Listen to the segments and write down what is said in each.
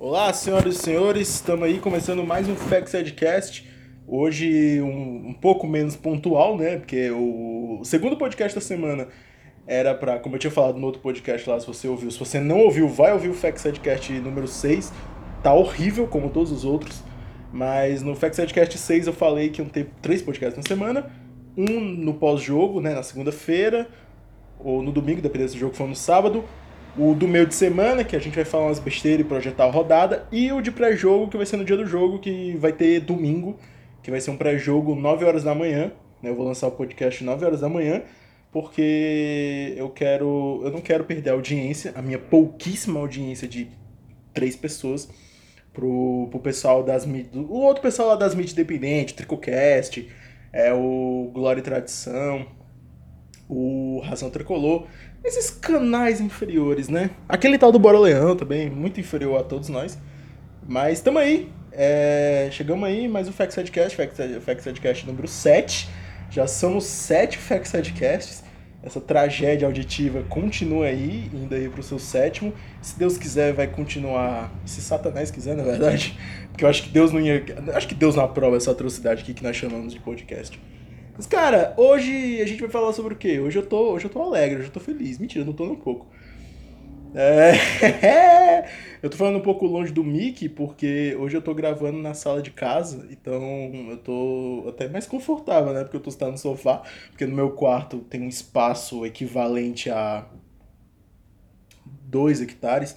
Olá, senhoras e senhores, estamos aí começando mais um Facts Edcast. Hoje um, um pouco menos pontual, né? Porque o, o segundo podcast da semana era para, como eu tinha falado no outro podcast lá, se você ouviu, se você não ouviu, vai ouvir o Facts Edcast número 6. Tá horrível, como todos os outros. Mas no Facts Edcast 6 eu falei que iam ter três podcasts na semana. Um no pós-jogo, né? Na segunda-feira, ou no domingo, dependendo se o jogo for no sábado o do meio de semana, que a gente vai falar umas besteiras e projetar a rodada, e o de pré-jogo, que vai ser no dia do jogo, que vai ter domingo, que vai ser um pré-jogo 9 horas da manhã. Né? Eu vou lançar o podcast 9 horas da manhã, porque eu quero. Eu não quero perder a audiência, a minha pouquíssima audiência de três pessoas, pro, pro pessoal das mídias. O outro pessoal lá das mídias independentes, Tricocast, é o Glória e Tradição, o Razão Tricolor esses canais inferiores, né? Aquele tal do Bora Leão também, muito inferior a todos nós. Mas estamos aí. É, chegamos aí, mais um Facts Headcast, Facts Headcast número 7. Já somos 7 Facts Headcasts. Essa tragédia auditiva continua aí, indo aí pro seu sétimo. Se Deus quiser, vai continuar. Se Satanás quiser, na verdade. Porque eu acho que Deus não ia. Acho que Deus não aprova essa atrocidade aqui que nós chamamos de podcast. Mas, cara, hoje a gente vai falar sobre o quê? Hoje eu tô, hoje eu tô alegre, hoje eu tô feliz. Mentira, eu não tô nem um pouco. É... eu tô falando um pouco longe do Mickey, porque hoje eu tô gravando na sala de casa, então eu tô até mais confortável, né? Porque eu tô sentado no sofá, porque no meu quarto tem um espaço equivalente a 2 hectares.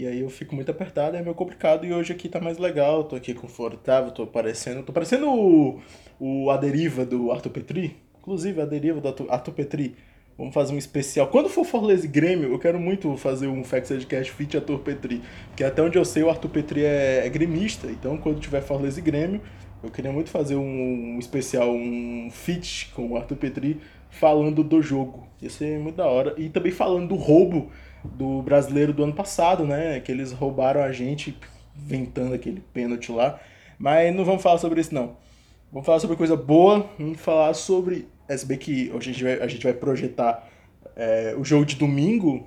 E aí eu fico muito apertado, é meio complicado. E hoje aqui tá mais legal, tô aqui confortável, tô parecendo. Tô parecendo o, o A Deriva do Arthur Petri. Inclusive, a deriva do Arthur Petri. Vamos fazer um especial. Quando for Fortaleza Grêmio, eu quero muito fazer um Facts Edcast Fit Arthur Petri. Porque até onde eu sei, o Arthur Petri é, é gremista. Então, quando tiver Fortaleza Grêmio, eu queria muito fazer um, um especial, um fit com o Arthur Petri falando do jogo. Ia ser muito da hora. E também falando do roubo do brasileiro do ano passado, né? Que eles roubaram a gente ventando aquele pênalti lá. Mas não vamos falar sobre isso, não. Vamos falar sobre coisa boa. Vamos falar sobre. Se bem que hoje a gente vai, a gente vai projetar é, o jogo de domingo,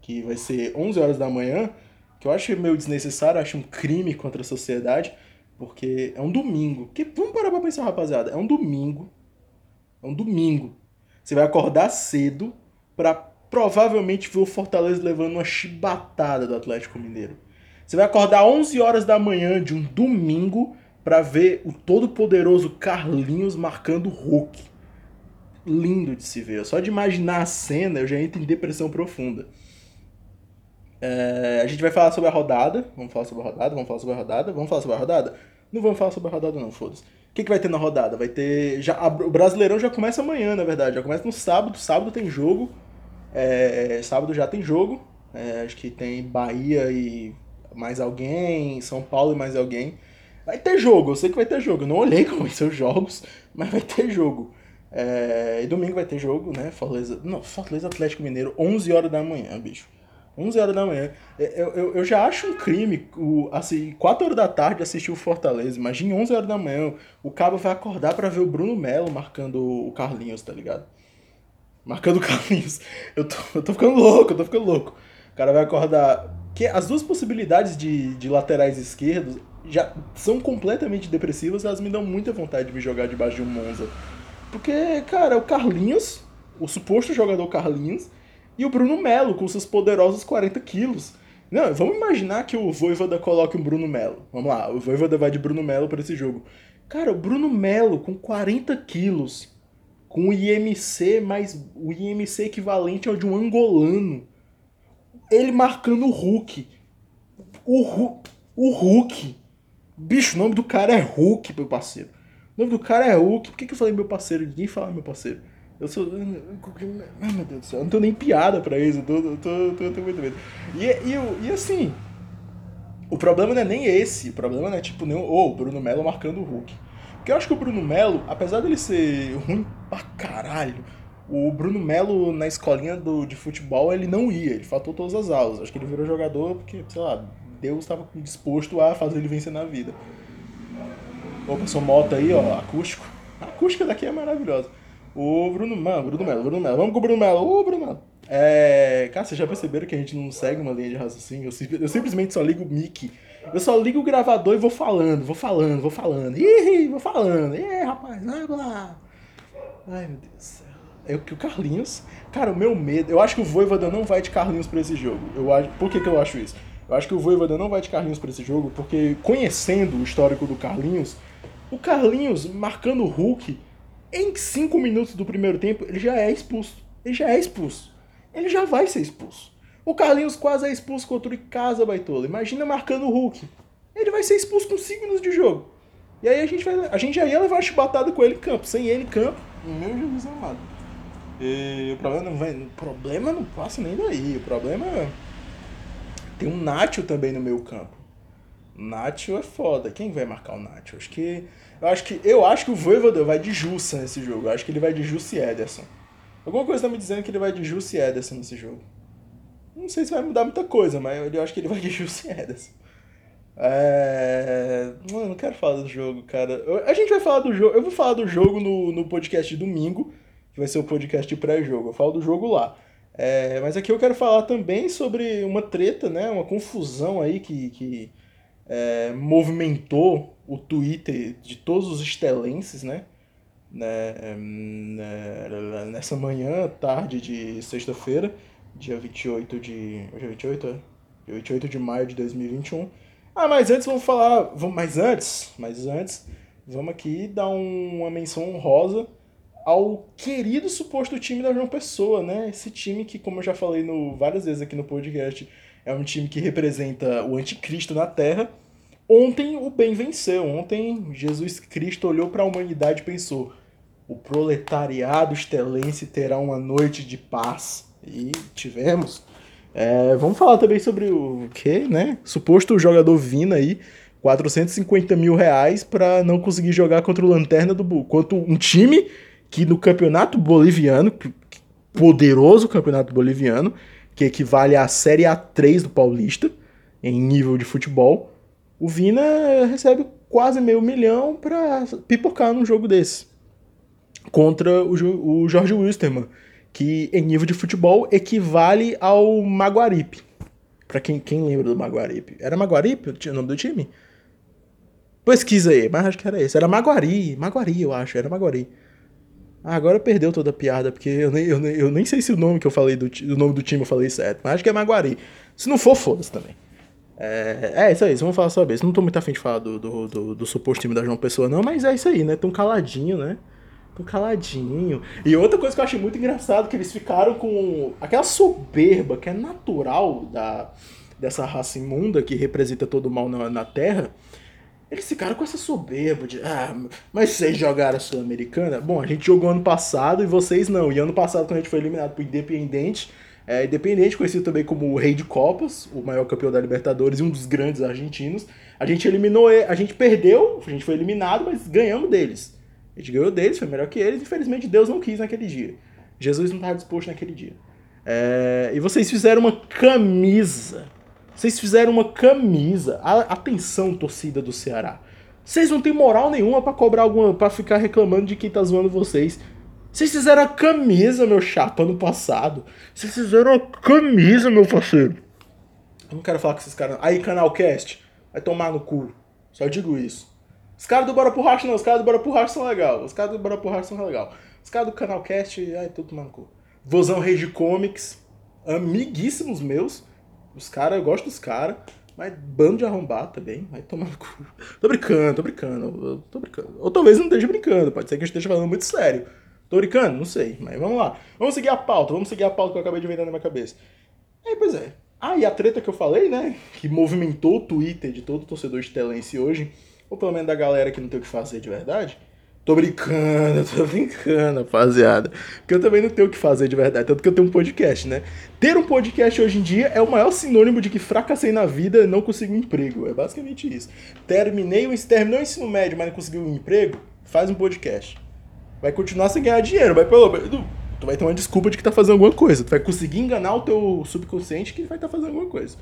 que vai ser 11 horas da manhã, que eu acho meio desnecessário, acho um crime contra a sociedade, porque é um domingo. Que, vamos parar pra pensar, rapaziada. É um domingo. É um domingo. Você vai acordar cedo pra provavelmente ver o Fortaleza levando uma chibatada do Atlético Mineiro. Você vai acordar 11 horas da manhã de um domingo para ver o todo-poderoso Carlinhos marcando o Hulk. Lindo de se ver. Só de imaginar a cena eu já entro em depressão profunda. É, a gente vai falar sobre a rodada. Vamos falar sobre a rodada, vamos falar sobre a rodada, vamos falar sobre a rodada. Não vamos falar sobre a rodada, não, foda-se. O que, que vai ter na rodada? Vai ter. Já, a, o Brasileirão já começa amanhã, na verdade. Já começa no sábado. Sábado tem jogo. É, sábado já tem jogo. É, acho que tem Bahia e mais alguém, São Paulo e mais alguém. Vai ter jogo, eu sei que vai ter jogo. Eu não olhei como vai ser os jogos, mas vai ter jogo. É, e domingo vai ter jogo, né? Fortaleza, não, Fortaleza Atlético Mineiro, 11 horas da manhã, bicho. 11 horas da manhã. É, eu, eu, eu já acho um crime, o, assim, 4 horas da tarde assistir o Fortaleza. Imagina 11 horas da manhã, o Cabo vai acordar para ver o Bruno Melo marcando o Carlinhos, tá ligado? Marcando o Carlinhos. Eu tô, eu tô ficando louco, eu tô ficando louco. O cara vai acordar. Que as duas possibilidades de, de laterais esquerdos já são completamente depressivas, elas me dão muita vontade de me jogar debaixo de um Monza. Porque, cara, o Carlinhos, o suposto jogador Carlinhos, e o Bruno Melo com seus poderosos 40 quilos. Não, vamos imaginar que o Voivoda coloque um Bruno Melo. Vamos lá, o Voivoda vai de Bruno Melo para esse jogo. Cara, o Bruno Melo com 40 quilos com o IMC mais o IMC equivalente ao de um angolano. Ele marcando o Hulk. O Hulk, o Hulk. Bicho, o nome do cara é Hulk, meu parceiro. O nome do cara é Hulk. Por que, que eu falei meu parceiro? Ninguém fala meu parceiro. Eu sou. Ai meu Deus do céu, eu não tenho nem piada pra isso. Eu tô, eu tô, tô, tô muito medo. E, e, e assim. O problema não é nem esse. O problema não é tipo nem. Ô, oh, Bruno Melo marcando o Hulk. Porque eu acho que o Bruno Melo, apesar dele ser ruim pra caralho, o Bruno Melo na escolinha do, de futebol ele não ia, ele faltou todas as aulas. Acho que ele virou jogador porque, sei lá, Deus estava disposto a fazer ele vencer na vida. Opa, sou moto aí, ó, acústico. A acústica daqui é maravilhosa. O Bruno, mano, Bruno Melo, Bruno Melo. Vamos com o Bruno Melo. Ô, Bruno Melo. É, cara, vocês já perceberam que a gente não segue uma linha de raciocínio? Eu, eu simplesmente só ligo o mic Eu só ligo o gravador e vou falando, vou falando, vou falando. Ih, vou falando. Ih, rapaz, vai lá. Ai, meu Deus do céu. É que o Carlinhos. Cara, o meu medo. Eu acho que o Voivoda não vai de Carlinhos pra esse jogo. Eu acho, por que, que eu acho isso? Eu acho que o Voivoda não vai de Carlinhos pra esse jogo, porque conhecendo o histórico do Carlinhos, o Carlinhos marcando o Hulk, em 5 minutos do primeiro tempo, ele já é expulso. Ele já é expulso. Ele já vai ser expulso. O Carlinhos quase é expulso contra o Casa Baitola. Imagina marcando o Hulk. Ele vai ser expulso com 5 minutos de jogo. E aí a gente, vai, a gente já ia levar chibatada com ele em campo. Sem ele em campo, meu Jesus amado. E o problema não vai. O problema não passa nem daí. O problema é. Tem um Nacho também no meu campo. Nacho é foda. Quem vai marcar o Nacho? Acho que. Eu acho que. Eu acho que o Voivoda vai de Jussa nesse jogo. Eu acho que ele vai de Jussi Ederson. Alguma coisa tá me dizendo que ele vai de Jussi Ederson nesse jogo. Não sei se vai mudar muita coisa, mas eu acho que ele vai de Jussi Ederson. É... Mano, não quero falar do jogo, cara. A gente vai falar do jogo. Eu vou falar do jogo no, no podcast de domingo, que vai ser o podcast pré-jogo. Eu falo do jogo lá. É... Mas aqui eu quero falar também sobre uma treta, né? Uma confusão aí que, que é, movimentou o Twitter de todos os estelenses, né? Né? né nessa manhã, tarde de sexta-feira, dia 28 de. Hoje é 28? É? Dia 28 de maio de 2021 ah, mas antes vamos falar. Vamos, mas antes, mas antes, vamos aqui dar um, uma menção honrosa ao querido suposto time da João Pessoa, né? Esse time que, como eu já falei no, várias vezes aqui no podcast, é um time que representa o anticristo na Terra. Ontem o bem venceu. Ontem Jesus Cristo olhou para a humanidade e pensou: o proletariado estelense terá uma noite de paz. E tivemos. É, vamos falar também sobre o que, né? Suposto jogador Vina aí, 450 mil reais para não conseguir jogar contra o Lanterna do. Contra um time que no campeonato boliviano, poderoso campeonato boliviano, que equivale à Série A3 do Paulista, em nível de futebol, o Vina recebe quase meio milhão para pipocar num jogo desse. Contra o, o Jorge Wilstermann que em nível de futebol equivale ao Maguaripe. Pra quem, quem lembra do Maguaripe. Era Maguaripe o nome do time? Pesquisa aí, mas acho que era esse. Era Maguari, Maguari eu acho, era Maguari. Ah, agora perdeu toda a piada, porque eu nem, eu, nem, eu nem sei se o nome que eu falei do o nome do time eu falei certo, mas acho que é Maguari. Se não for, foda-se também. É, é isso aí, vamos falar sobre isso. Não tô muito afim de falar do, do, do, do suposto time da João Pessoa, não, mas é isso aí, né? Tão caladinho, né? Tão caladinho. E outra coisa que eu achei muito engraçado, que eles ficaram com aquela soberba que é natural da, dessa raça imunda que representa todo o mal na, na Terra. Eles ficaram com essa soberba de, ah, mas vocês jogaram a Sul-Americana? Bom, a gente jogou ano passado e vocês não. E ano passado, quando a gente foi eliminado pro Independente, é, Independente, conhecido também como o Rei de Copas, o maior campeão da Libertadores e um dos grandes argentinos, a gente eliminou, a gente perdeu, a gente foi eliminado, mas ganhamos deles. A gente ganhou deles, foi melhor que eles. Infelizmente, Deus não quis naquele dia. Jesus não estava disposto naquele dia. É, e vocês fizeram uma camisa. Vocês fizeram uma camisa. atenção, torcida do Ceará. Vocês não têm moral nenhuma para cobrar alguma. para ficar reclamando de quem tá zoando vocês. Vocês fizeram a camisa, meu chato, ano passado. Vocês fizeram a camisa, meu parceiro. Eu não quero falar com esses caras. Aí, Canalcast, vai tomar no cu. Só digo isso. Os caras do Bora pro não, os caras do Bora pro são legal. Os caras do Bora pro são legal. Os caras do Canalcast, ai, tudo manco. Vozão Rei de Comics, amiguíssimos meus. Os caras, eu gosto dos caras. Mas bando de arrombar também, vai tomar no cu. Tô brincando, tô brincando, tô brincando. Ou talvez não esteja brincando, pode ser que eu esteja falando muito sério. Tô brincando? Não sei, mas vamos lá. Vamos seguir a pauta, vamos seguir a pauta que eu acabei de inventar na minha cabeça. Aí, pois é. Ah, e a treta que eu falei, né? Que movimentou o Twitter de todo torcedor estelense hoje ou pelo menos da galera que não tem o que fazer de verdade. Tô brincando, tô brincando, rapaziada. Porque eu também não tenho o que fazer de verdade, tanto que eu tenho um podcast, né? Ter um podcast hoje em dia é o maior sinônimo de que fracassei na vida e não consigo um emprego. É basicamente isso. Terminei o, terminou o ensino médio, mas não conseguiu um emprego, faz um podcast. Vai continuar sem ganhar dinheiro, mas pelo tu vai ter uma desculpa de que tá fazendo alguma coisa. Tu vai conseguir enganar o teu subconsciente que vai estar tá fazendo alguma coisa.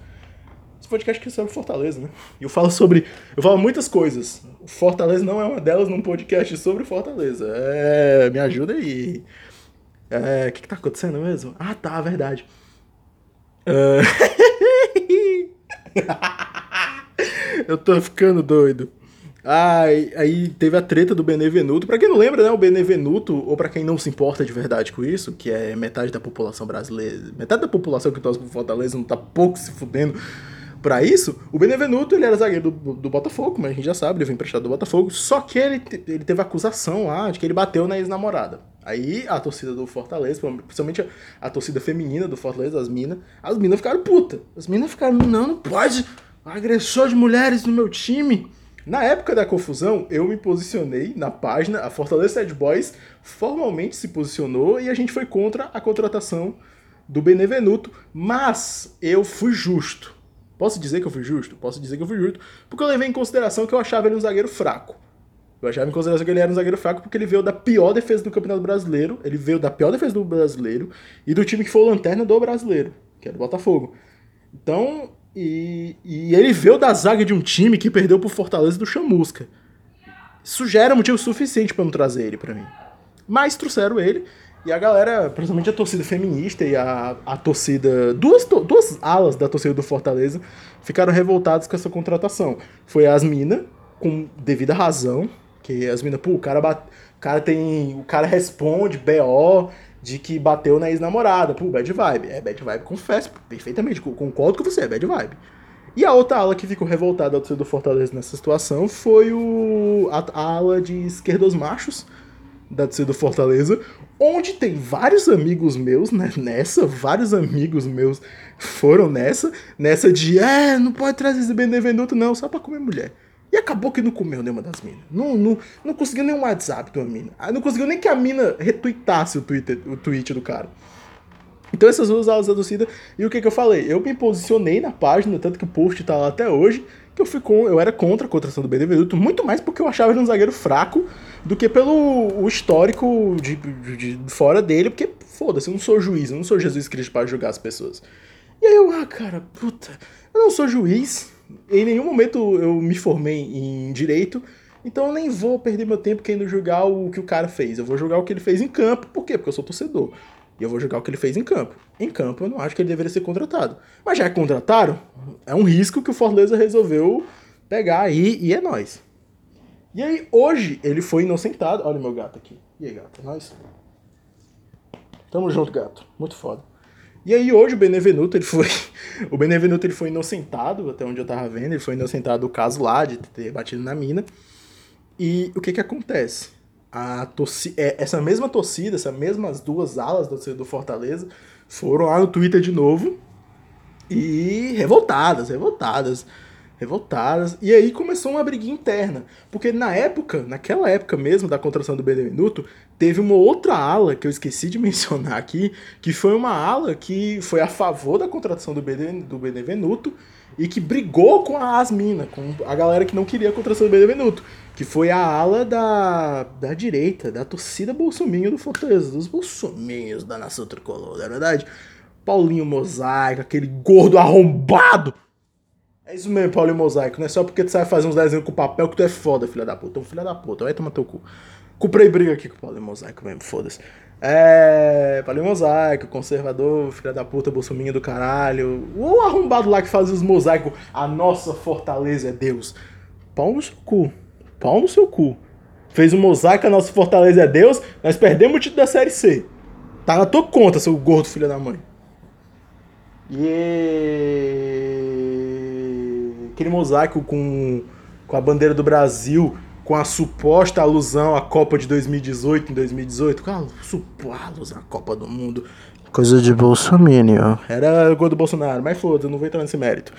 Podcast aqui é sobre Fortaleza, né? E eu falo sobre. Eu falo muitas coisas. Fortaleza não é uma delas num podcast sobre Fortaleza. É. Me ajuda aí. É. O que, que tá acontecendo mesmo? Ah, tá, verdade. Uh... Eu tô ficando doido. Ah, aí teve a treta do Benevenuto. Pra quem não lembra, né, o Benevenuto, ou para quem não se importa de verdade com isso, que é metade da população brasileira, metade da população que torce pro Fortaleza não tá pouco se fudendo para isso, o Benevenuto, ele era zagueiro do, do Botafogo, mas a gente já sabe, ele foi emprestado do Botafogo, só que ele, ele teve acusação lá de que ele bateu na ex-namorada. Aí a torcida do Fortaleza, principalmente a, a torcida feminina do Fortaleza, as minas, as minas ficaram puta. As minas ficaram, não, não pode, agressor de mulheres no meu time. Na época da confusão, eu me posicionei na página, a Fortaleza Sad Boys formalmente se posicionou e a gente foi contra a contratação do Benevenuto, mas eu fui justo. Posso dizer que eu fui justo? Posso dizer que eu fui justo, porque eu levei em consideração que eu achava ele um zagueiro fraco. Eu achava em consideração que ele era um zagueiro fraco porque ele veio da pior defesa do Campeonato Brasileiro, ele veio da pior defesa do Brasileiro e do time que foi o lanterna do Brasileiro, que era o Botafogo. Então, e, e ele veio da zaga de um time que perdeu pro Fortaleza do Chamusca. Isso já era motivo suficiente para não trazer ele para mim. Mas trouxeram ele e a galera, principalmente a torcida feminista e a, a torcida. Duas, duas alas da torcida do Fortaleza ficaram revoltadas com essa contratação. Foi as Minas, com devida razão, que as minas, pô, o cara, bate, o cara tem. O cara responde BO de que bateu na ex-namorada. Pô, bad vibe. É bad vibe, confesso, perfeitamente. Concordo com você, é bad vibe. E a outra ala que ficou revoltada ao torcida do Fortaleza nessa situação foi o, a, a ala de esquerdos machos da torcida do Fortaleza, onde tem vários amigos meus né, nessa, vários amigos meus foram nessa, nessa de, é, não pode trazer esse Benevenuto não, só pra comer mulher. E acabou que não comeu nenhuma das minas. Não, não, não conseguiu nem um WhatsApp de uma mina. Ah, não conseguiu nem que a mina retuitasse o, Twitter, o tweet do cara. Então essas duas aulas da torcida. E o que, que eu falei? Eu me posicionei na página, tanto que o post tá lá até hoje, que eu fui com, eu era contra a contratação do Benevenuto, muito mais porque eu achava ele um zagueiro fraco do que pelo o histórico de, de, de fora dele, porque foda-se, eu não sou juiz, eu não sou Jesus Cristo para julgar as pessoas. E aí eu, ah, cara, puta, eu não sou juiz, em nenhum momento eu me formei em direito, então eu nem vou perder meu tempo querendo julgar o que o cara fez. Eu vou julgar o que ele fez em campo, por quê? Porque eu sou torcedor. E eu vou julgar o que ele fez em campo. Em campo eu não acho que ele deveria ser contratado. Mas já contrataram, é um risco que o Fortaleza resolveu pegar aí e é nós. E aí hoje ele foi inocentado. Olha o meu gato aqui. E aí, gato? É nós? Tamo junto, gato. Muito foda. E aí hoje o Benevenuto, ele foi. O Benevenuto ele foi inocentado, até onde eu tava vendo, ele foi inocentado do caso lá de ter batido na mina. E o que que acontece? A torcida, é, essa mesma torcida, essas mesmas duas alas do, do Fortaleza, foram lá no Twitter de novo e revoltadas, revoltadas revoltadas. E aí começou uma briguinha interna. Porque na época, naquela época mesmo da contratação do Benevenuto, teve uma outra ala que eu esqueci de mencionar aqui, que foi uma ala que foi a favor da contratação do, Bene, do Benevenuto e que brigou com a Asmina, com a galera que não queria a contratação do Benevenuto, que foi a ala da, da direita, da torcida bolsominho do Fortaleza, dos bolsominhos da nação tricolor, na é verdade. Paulinho Mosaico, aquele gordo arrombado é isso mesmo, Paulo Mosaico. Não é só porque tu sabe fazer uns desenhos com papel que tu é foda, filha da puta. Então, filha da puta, vai tomar teu cu. Comprei briga aqui com o Paulo Mosaico mesmo, foda-se. É. Paulo Mosaico, conservador, filha da puta, bolsominha do caralho. O arrombado lá que faz os mosaicos. A nossa fortaleza é Deus. Pau no seu cu. Pau no seu cu. Fez um mosaico, a nossa fortaleza é Deus. Nós perdemos o título da Série C. Tá na tua conta, seu gordo filho da mãe. Yeah aquele mosaico com, com a bandeira do Brasil, com a suposta alusão à Copa de 2018 em 2018, com a suposta alusão à Copa do Mundo. Coisa de Bolsonaro. Era gol do Bolsonaro, mas foda, não vou entrar nesse mérito.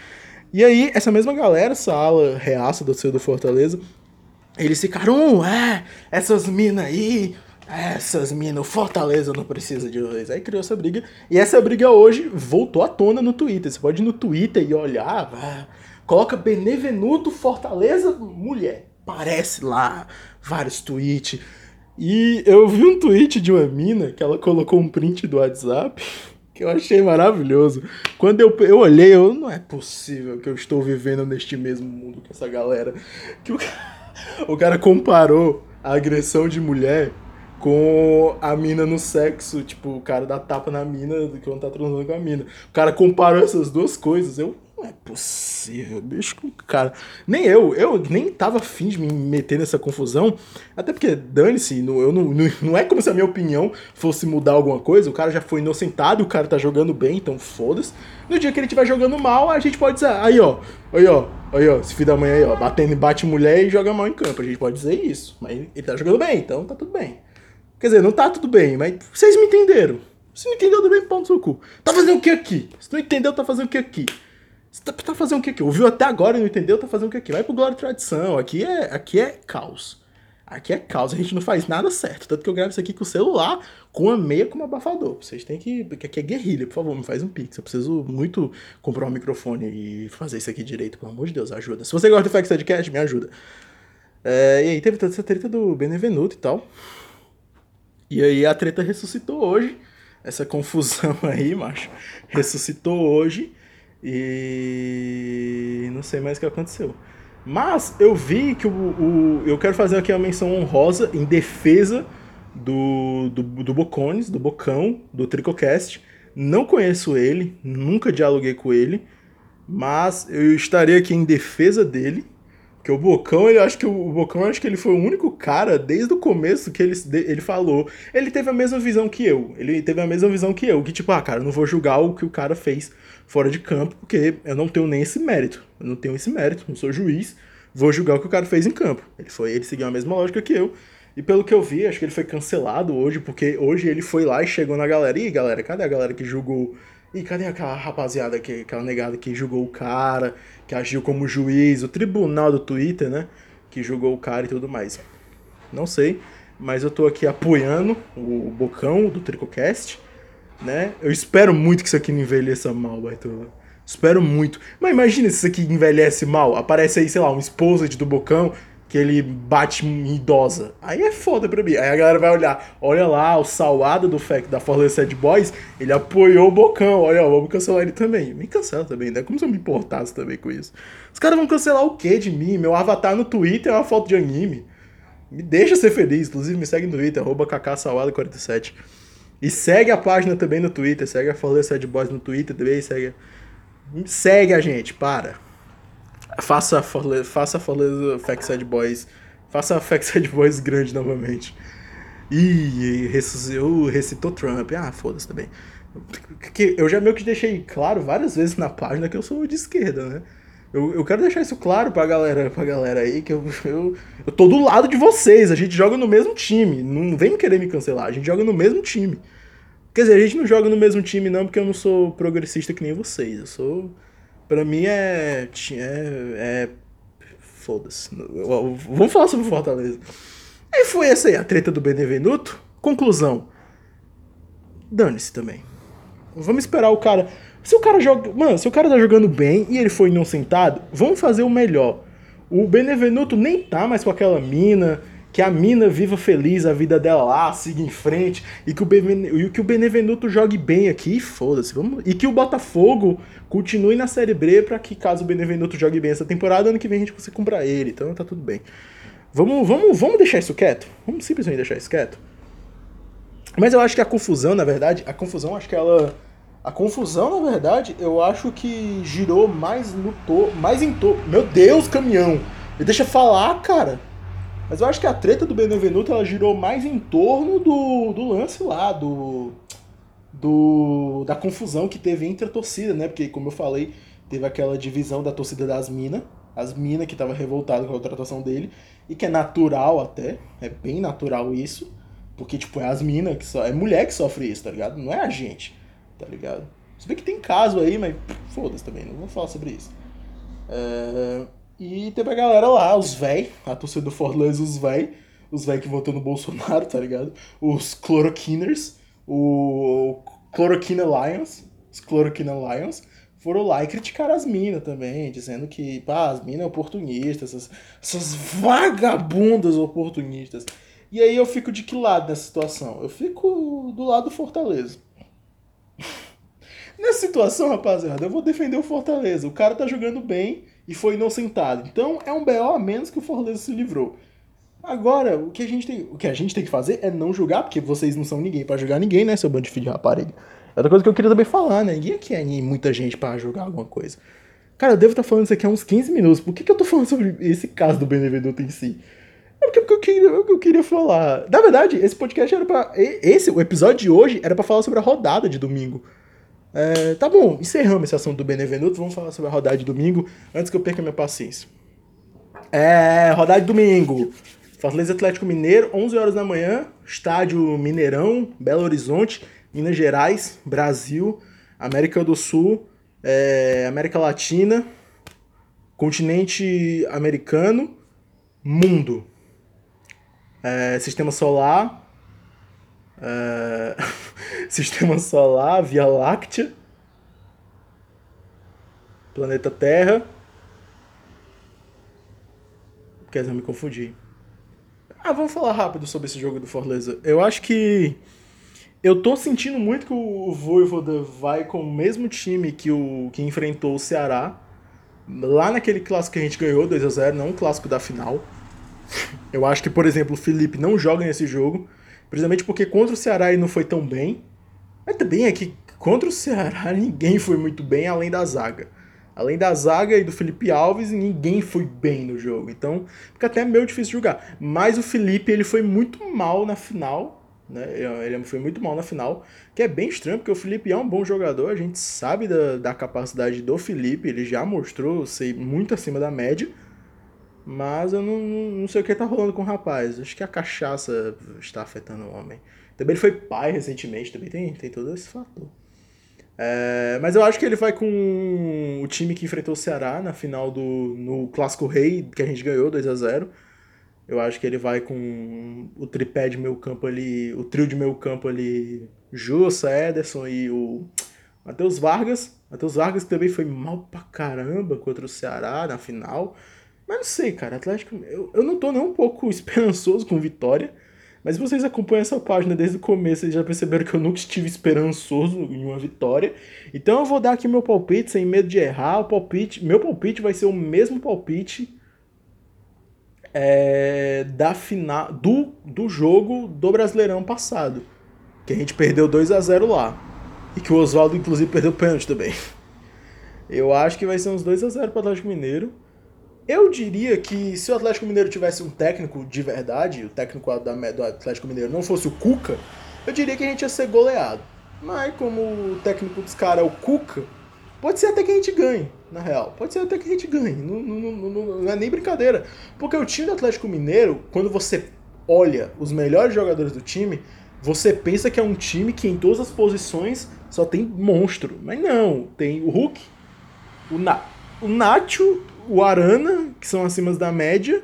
E aí, essa mesma galera, essa ala reaça do seu do Fortaleza, eles ficaram, é, essas minas aí, essas minas, o Fortaleza não precisa de dois. Aí criou essa briga. E essa briga hoje voltou à tona no Twitter. Você pode ir no Twitter e olhar, Coloca Benevenuto Fortaleza Mulher. Parece lá vários tweets. E eu vi um tweet de uma mina que ela colocou um print do WhatsApp que eu achei maravilhoso. Quando eu, eu olhei, eu não é possível que eu estou vivendo neste mesmo mundo com essa galera. Que o, o cara comparou a agressão de mulher com a mina no sexo, tipo, o cara dá tapa na mina do que não tá transando com a mina. O cara comparou essas duas coisas. Eu, Não é possível, bicho. Cara, nem eu, eu nem tava afim de me meter nessa confusão. Até porque, dane-se, não, não, não é como se a minha opinião fosse mudar alguma coisa. O cara já foi inocentado, o cara tá jogando bem, então foda-se. No dia que ele estiver jogando mal, a gente pode dizer, aí ó, aí ó, aí ó, esse filho da mãe aí, ó, batendo, bate mulher e joga mal em campo. A gente pode dizer isso. Mas ele tá jogando bem, então tá tudo bem. Quer dizer, não tá tudo bem, mas vocês me entenderam. Se não entendeu, também pau no seu cu. Tá fazendo o que aqui? Se não entendeu, tá fazendo o que aqui? Você tá, tá fazendo o que aqui? Ouviu até agora e não entendeu, tá fazendo o que aqui? Vai pro Glória e Tradição. Aqui é, aqui é caos. Aqui é caos. A gente não faz nada certo. Tanto que eu gravo isso aqui com o celular, com a meia como abafador. Vocês têm que. Porque aqui é guerrilha, por favor, me faz um pix. Eu preciso muito comprar um microfone e fazer isso aqui direito, pelo amor de Deus, ajuda. Se você gosta do Facts Podcast, me ajuda. É, e aí teve toda essa treta do Benevenuto e tal. E aí a treta ressuscitou hoje. Essa confusão aí, macho. Ressuscitou hoje. E não sei mais o que aconteceu. Mas eu vi que o, o eu quero fazer aqui uma menção honrosa em defesa do, do, do Bocones, do Bocão, do Tricocast. Não conheço ele, nunca dialoguei com ele, mas eu estarei aqui em defesa dele. Que o Bocão, ele acho que o Bocão acho que ele foi o único cara desde o começo que ele, ele falou. Ele teve a mesma visão que eu. Ele teve a mesma visão que eu, que tipo, ah, cara, não vou julgar o que o cara fez fora de campo, porque eu não tenho nem esse mérito. Eu não tenho esse mérito, não sou juiz, vou julgar o que o cara fez em campo. Ele foi, ele seguiu a mesma lógica que eu. E pelo que eu vi, acho que ele foi cancelado hoje, porque hoje ele foi lá e chegou na galera. Ih, galera, cadê a galera que julgou? Ih, cadê aquela rapaziada, que, aquela negada que julgou o cara, que agiu como juiz, o tribunal do Twitter, né? Que julgou o cara e tudo mais. Não sei, mas eu tô aqui apoiando o Bocão do Tricocast né? Eu espero muito que isso aqui não envelheça mal, Bartolo. Espero muito. Mas imagina se isso aqui envelhece mal. Aparece aí, sei lá, um esposa do Bocão que ele bate em idosa. Aí é foda pra mim. Aí a galera vai olhar. Olha lá, o salado do FEC da Fortaleza Sad Boys, ele apoiou o Bocão. Olha, vamos cancelar ele também. Me cancela também, né? Como se eu me importasse também com isso. Os caras vão cancelar o quê de mim? Meu avatar no Twitter é uma foto de anime. Me deixa ser feliz. Inclusive, me segue no Twitter, arroba 47 e segue a página também no Twitter, segue a Fortaleza Sad Boys no Twitter também, segue. Segue a gente, para. Faça Fortaleza, faça Fortaleza Sad Boys. Faça a Sad Boys grande novamente. Ih, ressuscitou, recitou Trump. Ah, foda-se também. Eu já meio que deixei claro várias vezes na página que eu sou de esquerda, né? Eu, eu quero deixar isso claro pra galera, pra galera aí, que eu, eu, eu tô do lado de vocês, a gente joga no mesmo time. Não vem querer me cancelar, a gente joga no mesmo time. Quer dizer, a gente não joga no mesmo time não, porque eu não sou progressista que nem vocês. Eu sou. Pra mim é. É. é Foda-se. Vamos falar sobre Fortaleza. E foi essa aí, a treta do Benevenuto. Conclusão. Dane-se também. Vamos esperar o cara. Se o cara joga. Mano, se o cara tá jogando bem e ele foi inocentado, vamos fazer o melhor. O Benevenuto nem tá mais com aquela mina. Que a mina viva feliz a vida dela lá, siga em frente. E que o, e que o Benevenuto jogue bem aqui, foda-se. Vamos... E que o Botafogo continue na Série B pra que, caso o Benevenuto jogue bem essa temporada, ano que vem a gente consiga comprar ele. Então tá tudo bem. Vamos, vamos, vamos deixar isso quieto? Vamos simplesmente deixar isso quieto? Mas eu acho que a confusão, na verdade, a confusão, acho que ela a confusão, na verdade, eu acho que girou mais no mais em torno. Meu Deus, caminhão! Me deixa falar, cara. Mas eu acho que a treta do Benevenuto ela girou mais em torno do, do lance lá, do, do da confusão que teve entre a torcida, né? Porque, como eu falei, teve aquela divisão da torcida das minas, as minas que estavam revoltadas com a contratação dele, e que é natural até, é bem natural isso, porque, tipo, é as minas que só. É mulher que sofre isso, tá ligado? Não é a gente tá ligado? Se bem que tem caso aí, mas foda-se também, não vou falar sobre isso. É... E teve a galera lá, os véi, a torcida do Fortaleza, os véi, os véi que votou no Bolsonaro, tá ligado? Os cloroquiners, o Cloroquina Lions, os Cloroquina Lions, foram lá e criticaram as minas também, dizendo que, pá, as minas oportunistas, essas, essas vagabundas oportunistas. E aí eu fico de que lado nessa situação? Eu fico do lado do Fortaleza. Nessa situação, rapaziada, eu vou defender o Fortaleza. O cara tá jogando bem e foi inocentado. Então é um BO a menos que o Fortaleza se livrou. Agora, o que a gente tem, o que a gente tem que fazer é não julgar, porque vocês não são ninguém para julgar ninguém, né, seu bando de filho de rapariga. Outra coisa que eu queria também falar, né? Ninguém aqui é muita gente para julgar alguma coisa. Cara, eu devo estar falando isso aqui há uns 15 minutos. Por que, que eu tô falando sobre esse caso do Benevenuto em si? É porque, porque eu, queria, eu queria falar. Na verdade, esse podcast era pra. Esse, o episódio de hoje era para falar sobre a rodada de domingo. É, tá bom, encerramos esse assunto do Benevenuto. Vamos falar sobre a rodada de domingo antes que eu perca minha paciência. É, rodada de domingo. Fortaleza Atlético Mineiro, 11 horas da manhã, estádio Mineirão, Belo Horizonte, Minas Gerais, Brasil, América do Sul, é, América Latina, continente americano, mundo, é, sistema solar, é, sistema solar, Via Láctea, planeta Terra. Quer dizer, eu me confundi. Ah, vamos falar rápido sobre esse jogo do Fortaleza. Eu acho que eu tô sentindo muito que o Voivoda vai com o mesmo time que o que enfrentou o Ceará lá naquele clássico que a gente ganhou 2 a 0, não um clássico da final. Eu acho que, por exemplo, o Felipe não joga nesse jogo, precisamente porque contra o Ceará ele não foi tão bem. Mas também é que contra o Ceará ninguém foi muito bem além da zaga. Além da zaga e do Felipe Alves, ninguém foi bem no jogo. Então, fica até meio difícil jogar. Mas o Felipe, ele foi muito mal na final. Né? Ele foi muito mal na final. Que é bem estranho, porque o Felipe é um bom jogador. A gente sabe da, da capacidade do Felipe. Ele já mostrou ser muito acima da média. Mas eu não, não sei o que tá rolando com o rapaz. Acho que a cachaça está afetando o homem. Também ele foi pai recentemente, também tem, tem todo esse fator. É, mas eu acho que ele vai com o time que enfrentou o Ceará na final do no Clássico Rei, que a gente ganhou 2 a 0 Eu acho que ele vai com o tripé de meio campo ali, o trio de meio campo ali, Jussa, Ederson e o Matheus Vargas. Matheus Vargas também foi mal pra caramba contra o Ceará na final. Mas não sei, cara, Atlético. Eu, eu não tô nem um pouco esperançoso com vitória. Mas vocês acompanham essa página desde o começo, vocês já perceberam que eu nunca estive esperançoso em uma vitória. Então eu vou dar aqui meu palpite sem medo de errar. O palpite, meu palpite vai ser o mesmo palpite é, da final do, do jogo do Brasileirão passado, que a gente perdeu 2 a 0 lá. E que o Oswaldo inclusive perdeu o pênalti também. Eu acho que vai ser uns 2 a 0 para o Atlético Mineiro. Eu diria que se o Atlético Mineiro tivesse um técnico de verdade, o técnico do Atlético Mineiro não fosse o Cuca, eu diria que a gente ia ser goleado. Mas como o técnico dos caras é o Cuca, pode ser até que a gente ganhe, na real. Pode ser até que a gente ganhe. Não, não, não, não é nem brincadeira. Porque o time do Atlético Mineiro, quando você olha os melhores jogadores do time, você pensa que é um time que em todas as posições só tem monstro. Mas não, tem o Hulk, o, Na o Nacho o Arana, que são acima da média.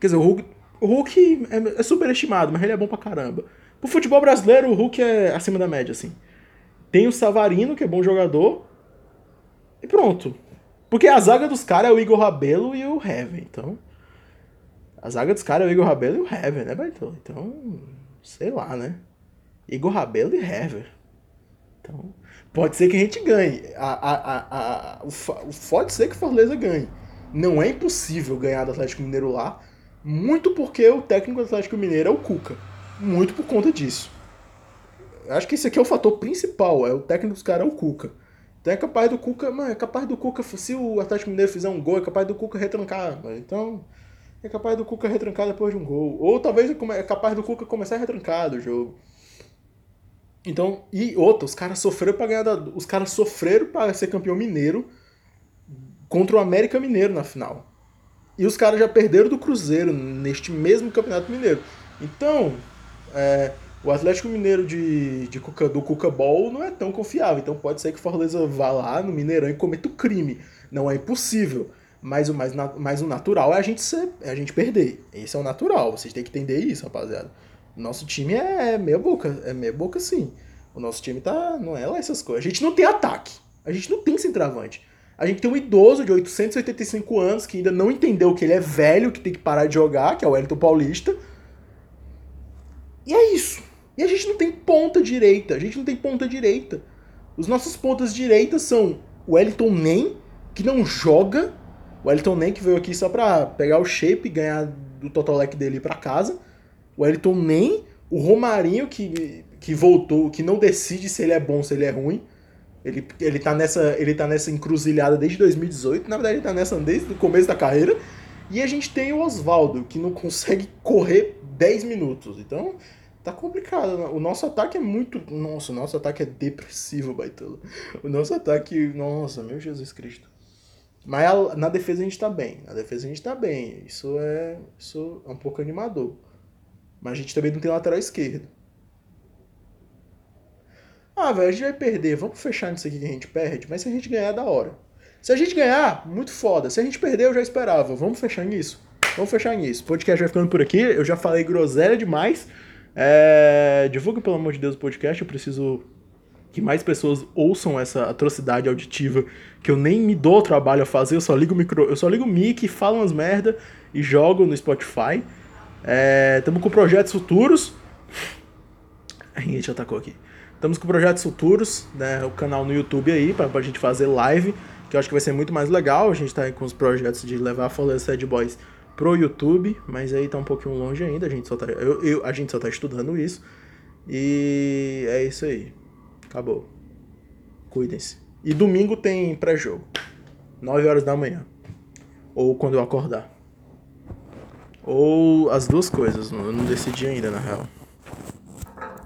Quer dizer, o Hulk, o Hulk é, é superestimado, mas ele é bom pra caramba. Pro futebol brasileiro, o Hulk é acima da média, assim. Tem o Savarino, que é bom jogador. E pronto. Porque a zaga dos caras é o Igor Rabelo e o Heaven, então. A zaga dos caras é o Igor Rabelo e o Heaven, né, Baitão? Então, sei lá, né? Igor Rabelo e Heaven. Então, Pode ser que a gente ganhe. A, a, a, o, pode ser que o Fortaleza ganhe. Não é impossível ganhar do Atlético Mineiro lá, muito porque o técnico do Atlético Mineiro é o Cuca. Muito por conta disso. Acho que esse aqui é o fator principal, é o técnico dos caras é o Cuca. Então é capaz do Cuca, mano, é capaz do Cuca, se o Atlético Mineiro fizer um gol, é capaz do Cuca retrancar. Mano. Então, é capaz do Cuca retrancar depois de um gol. Ou talvez é capaz do Cuca começar a retrancar do jogo. Então, e outra, os caras sofreram para ganhar da, os caras sofreram para ser campeão mineiro contra o América Mineiro na final. E os caras já perderam do Cruzeiro neste mesmo Campeonato Mineiro. Então, é, o Atlético Mineiro de, de Cuca, do Cuca Ball não é tão confiável. Então pode ser que o Fortaleza vá lá no Mineirão e cometa o crime. Não é impossível. Mas o mais, o natural é a gente ser, é a gente perder. Esse é o natural. Vocês têm que entender isso, rapaziada. Nosso time é meia boca, é meia boca sim. O nosso time tá, não é lá essas coisas. A gente não tem ataque. A gente não tem centroavante. A gente tem um idoso de 885 anos que ainda não entendeu que ele é velho, que tem que parar de jogar, que é o Wellington Paulista. E é isso. E a gente não tem ponta direita. A gente não tem ponta direita. Os nossos pontas direitas são o Wellington Nem, que não joga. O Wellington Nem que veio aqui só pra pegar o shape e ganhar do Totolec dele pra casa o Elton nem, o Romarinho que, que voltou, que não decide se ele é bom, se ele é ruim. Ele, ele, tá nessa, ele tá nessa encruzilhada desde 2018, na verdade ele tá nessa desde o começo da carreira. E a gente tem o Oswaldo, que não consegue correr 10 minutos. Então, tá complicado. O nosso ataque é muito. Nossa, o nosso ataque é depressivo, Baitola. O nosso ataque. Nossa, meu Jesus Cristo. Mas a, na defesa a gente tá bem. Na defesa a gente tá bem. Isso é, isso é um pouco animador. Mas a gente também não tem lateral esquerdo. Ah, velho, a gente vai perder. Vamos fechar nisso aqui que a gente perde. Mas se a gente ganhar, é da hora. Se a gente ganhar, muito foda. Se a gente perder, eu já esperava. Vamos fechar nisso. Vamos fechar nisso. O podcast vai ficando por aqui. Eu já falei groselha demais. É... Divulga, pelo amor de Deus, o podcast. Eu preciso que mais pessoas ouçam essa atrocidade auditiva que eu nem me dou o trabalho a fazer. Eu só ligo o micro, eu só ligo o mic, falo umas merda e jogo no Spotify. Estamos é... com projetos futuros. A gente atacou aqui. Estamos com projetos futuros, né? O canal no YouTube aí, pra, pra gente fazer live que eu acho que vai ser muito mais legal. A gente tá com os projetos de levar a Folha Sad Boys pro YouTube, mas aí tá um pouquinho longe ainda, a gente só tá, eu, eu, a gente só tá estudando isso. E é isso aí. Acabou. Cuidem-se. E domingo tem pré-jogo. 9 horas da manhã. Ou quando eu acordar. Ou as duas coisas, eu não decidi ainda, na real.